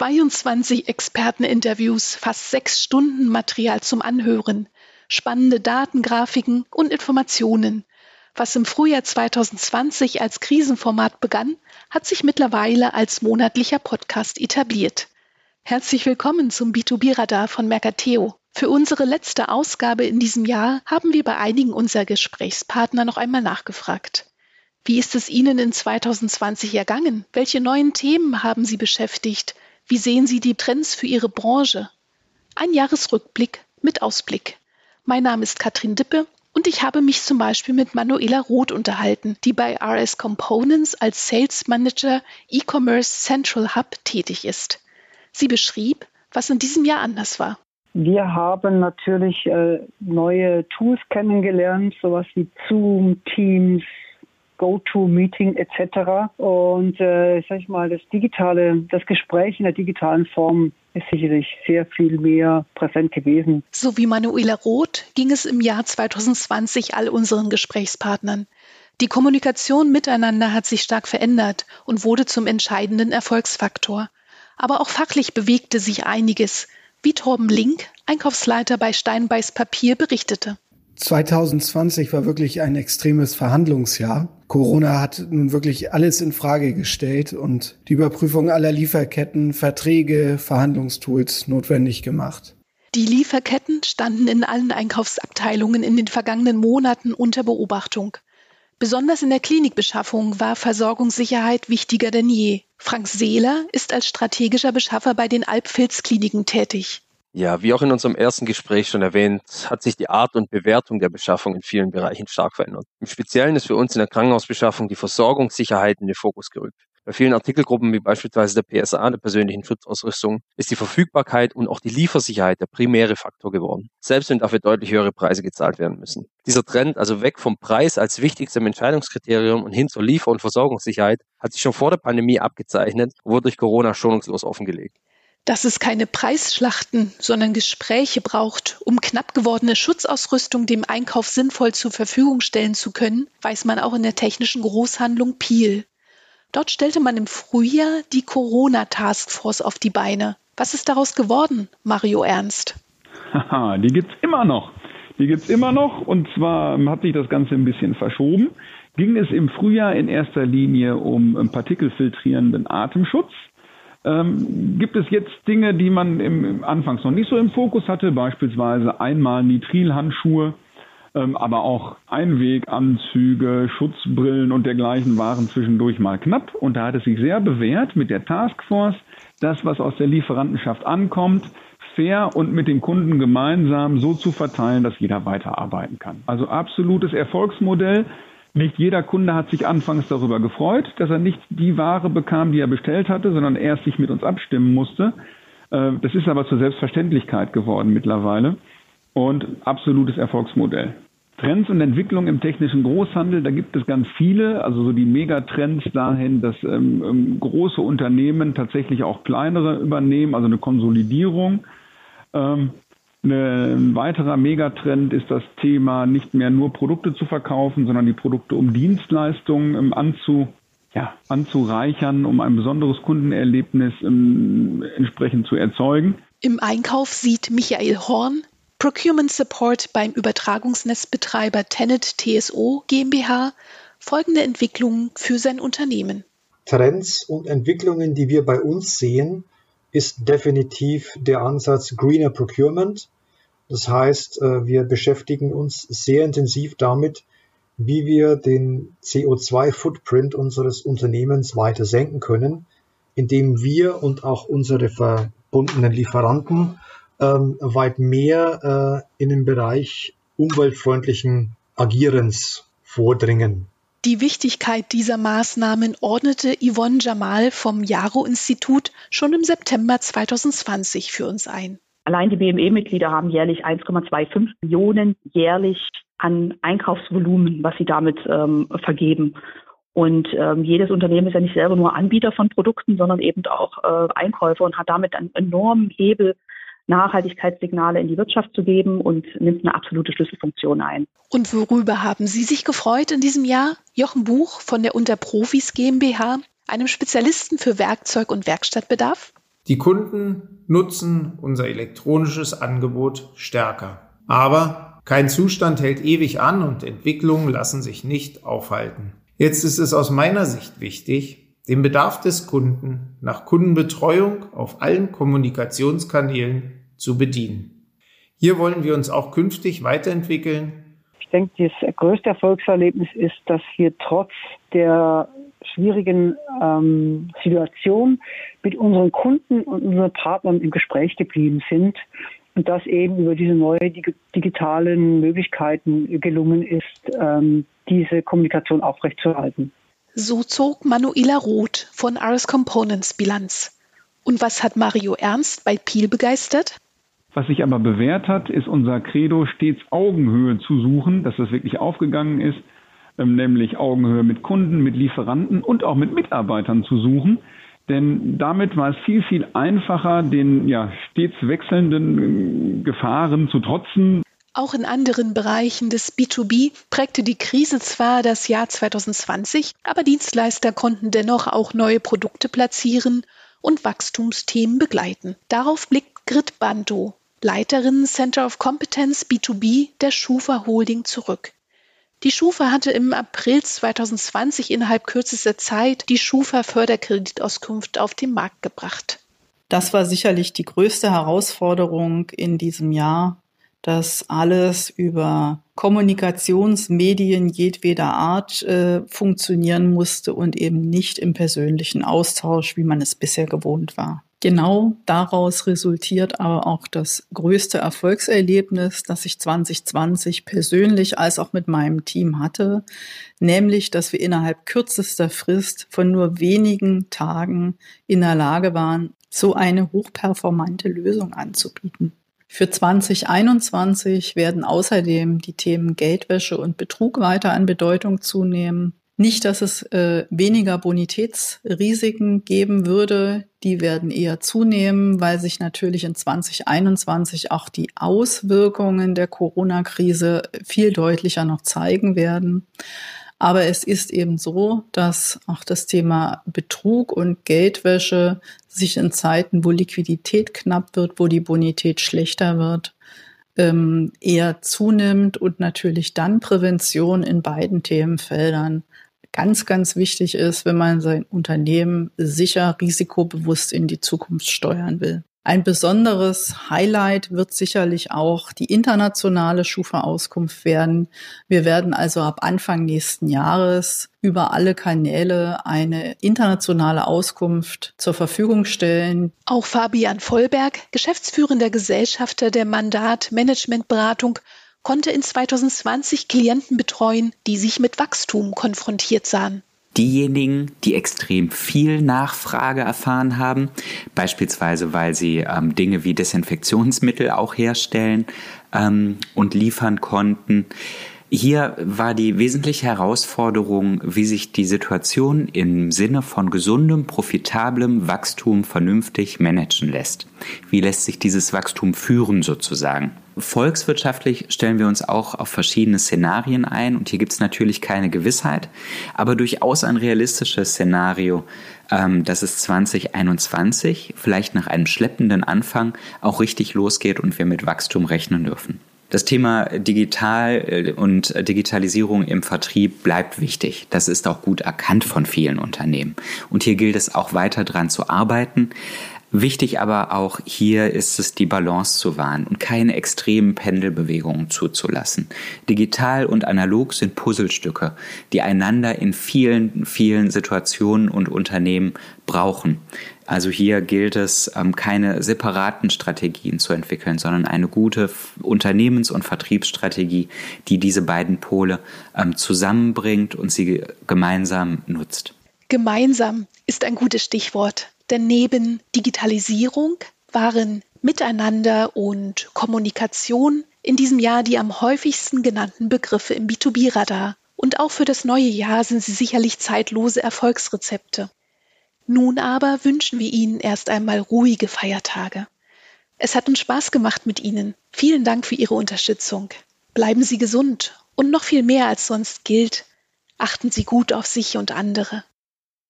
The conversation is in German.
22 Experteninterviews, fast sechs Stunden Material zum Anhören, spannende Daten, Grafiken und Informationen. Was im Frühjahr 2020 als Krisenformat begann, hat sich mittlerweile als monatlicher Podcast etabliert. Herzlich willkommen zum B2B-Radar von Mercateo. Für unsere letzte Ausgabe in diesem Jahr haben wir bei einigen unserer Gesprächspartner noch einmal nachgefragt. Wie ist es Ihnen in 2020 ergangen? Welche neuen Themen haben Sie beschäftigt? Wie sehen Sie die Trends für Ihre Branche? Ein Jahresrückblick mit Ausblick. Mein Name ist Katrin Dippe und ich habe mich zum Beispiel mit Manuela Roth unterhalten, die bei RS Components als Sales Manager E-Commerce Central Hub tätig ist. Sie beschrieb, was in diesem Jahr anders war. Wir haben natürlich äh, neue Tools kennengelernt, sowas wie Zoom, Teams, GoTo-Meeting etc. Und äh, sag ich mal, das digitale, das Gespräch in der digitalen Form ist sicherlich sehr viel mehr präsent gewesen. So wie Manuela Roth ging es im Jahr 2020 all unseren Gesprächspartnern. Die Kommunikation miteinander hat sich stark verändert und wurde zum entscheidenden Erfolgsfaktor. Aber auch fachlich bewegte sich einiges, wie Torben Link, Einkaufsleiter bei Steinbeiß Papier, berichtete. 2020 war wirklich ein extremes Verhandlungsjahr. Corona hat nun wirklich alles in Frage gestellt und die Überprüfung aller Lieferketten, Verträge, Verhandlungstools notwendig gemacht. Die Lieferketten standen in allen Einkaufsabteilungen in den vergangenen Monaten unter Beobachtung. Besonders in der Klinikbeschaffung war Versorgungssicherheit wichtiger denn je. Frank Seeler ist als strategischer Beschaffer bei den Alpfilz-Kliniken tätig. Ja, wie auch in unserem ersten Gespräch schon erwähnt, hat sich die Art und Bewertung der Beschaffung in vielen Bereichen stark verändert. Im Speziellen ist für uns in der Krankenhausbeschaffung die Versorgungssicherheit in den Fokus gerückt. Bei vielen Artikelgruppen wie beispielsweise der PSA, der persönlichen Schutzausrüstung, ist die Verfügbarkeit und auch die Liefersicherheit der primäre Faktor geworden, selbst wenn dafür deutlich höhere Preise gezahlt werden müssen. Dieser Trend, also weg vom Preis als wichtigstem Entscheidungskriterium und hin zur Liefer- und Versorgungssicherheit, hat sich schon vor der Pandemie abgezeichnet und wurde durch Corona schonungslos offengelegt. Dass es keine Preisschlachten, sondern Gespräche braucht, um knapp gewordene Schutzausrüstung dem Einkauf sinnvoll zur Verfügung stellen zu können, weiß man auch in der technischen Großhandlung Piel. Dort stellte man im Frühjahr die Corona-Taskforce auf die Beine. Was ist daraus geworden, Mario Ernst? Haha, die gibt's immer noch. Die gibt's immer noch und zwar hat sich das Ganze ein bisschen verschoben. Ging es im Frühjahr in erster Linie um partikelfiltrierenden Atemschutz ähm, gibt es jetzt Dinge, die man im, im Anfangs noch nicht so im Fokus hatte, beispielsweise einmal Nitrilhandschuhe, ähm, aber auch Einweganzüge, Schutzbrillen und dergleichen waren zwischendurch mal knapp. Und da hat es sich sehr bewährt mit der Taskforce, das, was aus der Lieferantenschaft ankommt, fair und mit dem Kunden gemeinsam so zu verteilen, dass jeder weiterarbeiten kann. Also absolutes Erfolgsmodell. Nicht jeder Kunde hat sich anfangs darüber gefreut, dass er nicht die Ware bekam, die er bestellt hatte, sondern erst sich mit uns abstimmen musste. Äh, das ist aber zur Selbstverständlichkeit geworden mittlerweile und absolutes Erfolgsmodell. Trends und Entwicklungen im technischen Großhandel, da gibt es ganz viele, also so die Megatrends dahin, dass ähm, ähm große Unternehmen tatsächlich auch kleinere übernehmen, also eine Konsolidierung. Ähm, ein weiterer Megatrend ist das Thema, nicht mehr nur Produkte zu verkaufen, sondern die Produkte um Dienstleistungen anzu, ja, anzureichern, um ein besonderes Kundenerlebnis ähm, entsprechend zu erzeugen. Im Einkauf sieht Michael Horn Procurement Support beim Übertragungsnetzbetreiber Tenet TSO GmbH folgende Entwicklungen für sein Unternehmen. Trends und Entwicklungen, die wir bei uns sehen, ist definitiv der Ansatz Greener Procurement. Das heißt, äh, wir beschäftigen uns sehr intensiv damit, wie wir den CO2-Footprint unseres Unternehmens weiter senken können, indem wir und auch unsere verbundenen Lieferanten ähm, weit mehr äh, in den Bereich umweltfreundlichen Agierens vordringen. Die Wichtigkeit dieser Maßnahmen ordnete Yvonne Jamal vom Jaro-Institut schon im September 2020 für uns ein. Allein die BME-Mitglieder haben jährlich 1,25 Millionen jährlich an Einkaufsvolumen, was sie damit ähm, vergeben. Und ähm, jedes Unternehmen ist ja nicht selber nur Anbieter von Produkten, sondern eben auch äh, Einkäufer und hat damit einen enormen Hebel, Nachhaltigkeitssignale in die Wirtschaft zu geben und nimmt eine absolute Schlüsselfunktion ein. Und worüber haben Sie sich gefreut in diesem Jahr? Jochen Buch von der Unterprofis GmbH, einem Spezialisten für Werkzeug und Werkstattbedarf? Die Kunden nutzen unser elektronisches Angebot stärker. Aber kein Zustand hält ewig an und Entwicklungen lassen sich nicht aufhalten. Jetzt ist es aus meiner Sicht wichtig, den Bedarf des Kunden nach Kundenbetreuung auf allen Kommunikationskanälen zu bedienen. Hier wollen wir uns auch künftig weiterentwickeln. Ich denke, das größte Erfolgserlebnis ist, dass wir trotz der schwierigen ähm, Situation mit unseren Kunden und unseren Partnern im Gespräch geblieben sind und dass eben über diese neuen digitalen Möglichkeiten gelungen ist, ähm, diese Kommunikation aufrechtzuerhalten. So zog Manuela Roth von RS Components Bilanz. Und was hat Mario Ernst bei Piel begeistert? Was sich aber bewährt hat, ist unser Credo, stets Augenhöhe zu suchen, dass das wirklich aufgegangen ist, ähm, nämlich Augenhöhe mit Kunden, mit Lieferanten und auch mit Mitarbeitern zu suchen. Denn damit war es viel, viel einfacher, den ja, stets wechselnden äh, Gefahren zu trotzen. Auch in anderen Bereichen des B2B prägte die Krise zwar das Jahr 2020, aber Dienstleister konnten dennoch auch neue Produkte platzieren und Wachstumsthemen begleiten. Darauf blickt Grit Banto, Leiterin Center of Competence B2B der Schufa Holding zurück. Die Schufa hatte im April 2020 innerhalb kürzester Zeit die Schufa Förderkreditauskunft auf den Markt gebracht. Das war sicherlich die größte Herausforderung in diesem Jahr, dass alles über Kommunikationsmedien jedweder Art äh, funktionieren musste und eben nicht im persönlichen Austausch, wie man es bisher gewohnt war. Genau daraus resultiert aber auch das größte Erfolgserlebnis, das ich 2020 persönlich als auch mit meinem Team hatte, nämlich, dass wir innerhalb kürzester Frist von nur wenigen Tagen in der Lage waren, so eine hochperformante Lösung anzubieten. Für 2021 werden außerdem die Themen Geldwäsche und Betrug weiter an Bedeutung zunehmen. Nicht, dass es äh, weniger Bonitätsrisiken geben würde, die werden eher zunehmen, weil sich natürlich in 2021 auch die Auswirkungen der Corona-Krise viel deutlicher noch zeigen werden. Aber es ist eben so, dass auch das Thema Betrug und Geldwäsche sich in Zeiten, wo Liquidität knapp wird, wo die Bonität schlechter wird, ähm, eher zunimmt und natürlich dann Prävention in beiden Themenfeldern ganz, ganz wichtig ist, wenn man sein Unternehmen sicher, risikobewusst in die Zukunft steuern will. Ein besonderes Highlight wird sicherlich auch die internationale Schufa-Auskunft werden. Wir werden also ab Anfang nächsten Jahres über alle Kanäle eine internationale Auskunft zur Verfügung stellen. Auch Fabian Vollberg, geschäftsführender Gesellschafter der Mandat Managementberatung, konnte in 2020 Klienten betreuen, die sich mit Wachstum konfrontiert sahen diejenigen, die extrem viel Nachfrage erfahren haben, beispielsweise weil sie ähm, Dinge wie Desinfektionsmittel auch herstellen ähm, und liefern konnten. Hier war die wesentliche Herausforderung, wie sich die Situation im Sinne von gesundem, profitablem Wachstum vernünftig managen lässt. Wie lässt sich dieses Wachstum führen sozusagen? Volkswirtschaftlich stellen wir uns auch auf verschiedene Szenarien ein und hier gibt es natürlich keine Gewissheit, aber durchaus ein realistisches Szenario, ähm, dass es 2021 vielleicht nach einem schleppenden Anfang auch richtig losgeht und wir mit Wachstum rechnen dürfen. Das Thema Digital äh, und Digitalisierung im Vertrieb bleibt wichtig. Das ist auch gut erkannt von vielen Unternehmen. Und hier gilt es auch weiter dran zu arbeiten. Wichtig aber auch hier ist es, die Balance zu wahren und keine extremen Pendelbewegungen zuzulassen. Digital und analog sind Puzzlestücke, die einander in vielen, vielen Situationen und Unternehmen brauchen. Also hier gilt es, ähm, keine separaten Strategien zu entwickeln, sondern eine gute Unternehmens- und Vertriebsstrategie, die diese beiden Pole ähm, zusammenbringt und sie gemeinsam nutzt. Gemeinsam ist ein gutes Stichwort. Denn neben Digitalisierung waren Miteinander und Kommunikation in diesem Jahr die am häufigsten genannten Begriffe im B2B-Radar. Und auch für das neue Jahr sind sie sicherlich zeitlose Erfolgsrezepte. Nun aber wünschen wir Ihnen erst einmal ruhige Feiertage. Es hat uns Spaß gemacht mit Ihnen. Vielen Dank für Ihre Unterstützung. Bleiben Sie gesund und noch viel mehr als sonst gilt, achten Sie gut auf sich und andere.